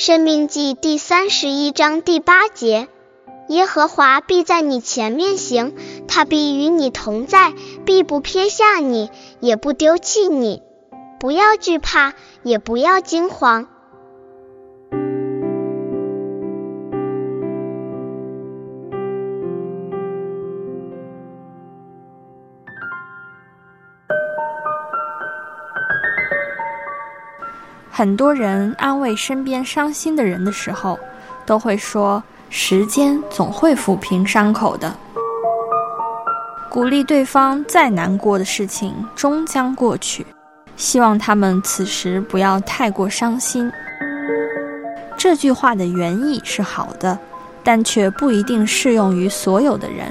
生命记第三十一章第八节：耶和华必在你前面行，他必与你同在，必不撇下你，也不丢弃你。不要惧怕，也不要惊慌。很多人安慰身边伤心的人的时候，都会说：“时间总会抚平伤口的。”鼓励对方再难过的事情终将过去，希望他们此时不要太过伤心。这句话的原意是好的，但却不一定适用于所有的人。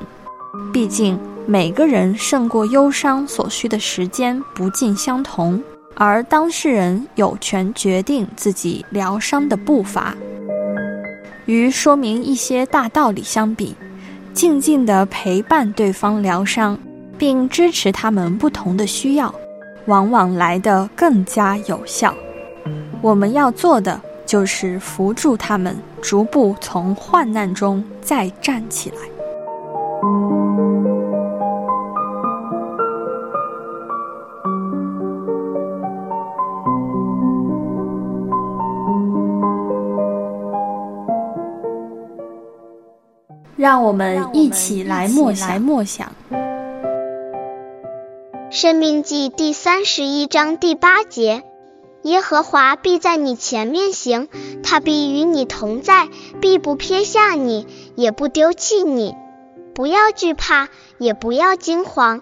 毕竟每个人胜过忧伤所需的时间不尽相同。而当事人有权决定自己疗伤的步伐。与说明一些大道理相比，静静地陪伴对方疗伤，并支持他们不同的需要，往往来得更加有效。我们要做的就是扶助他们，逐步从患难中再站起来。让我们一起来默想。默想。生命记第三十一章第八节：耶和华必在你前面行，他必与你同在，必不撇下你，也不丢弃你。不要惧怕，也不要惊慌。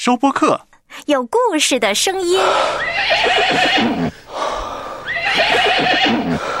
收播客有故事的声音。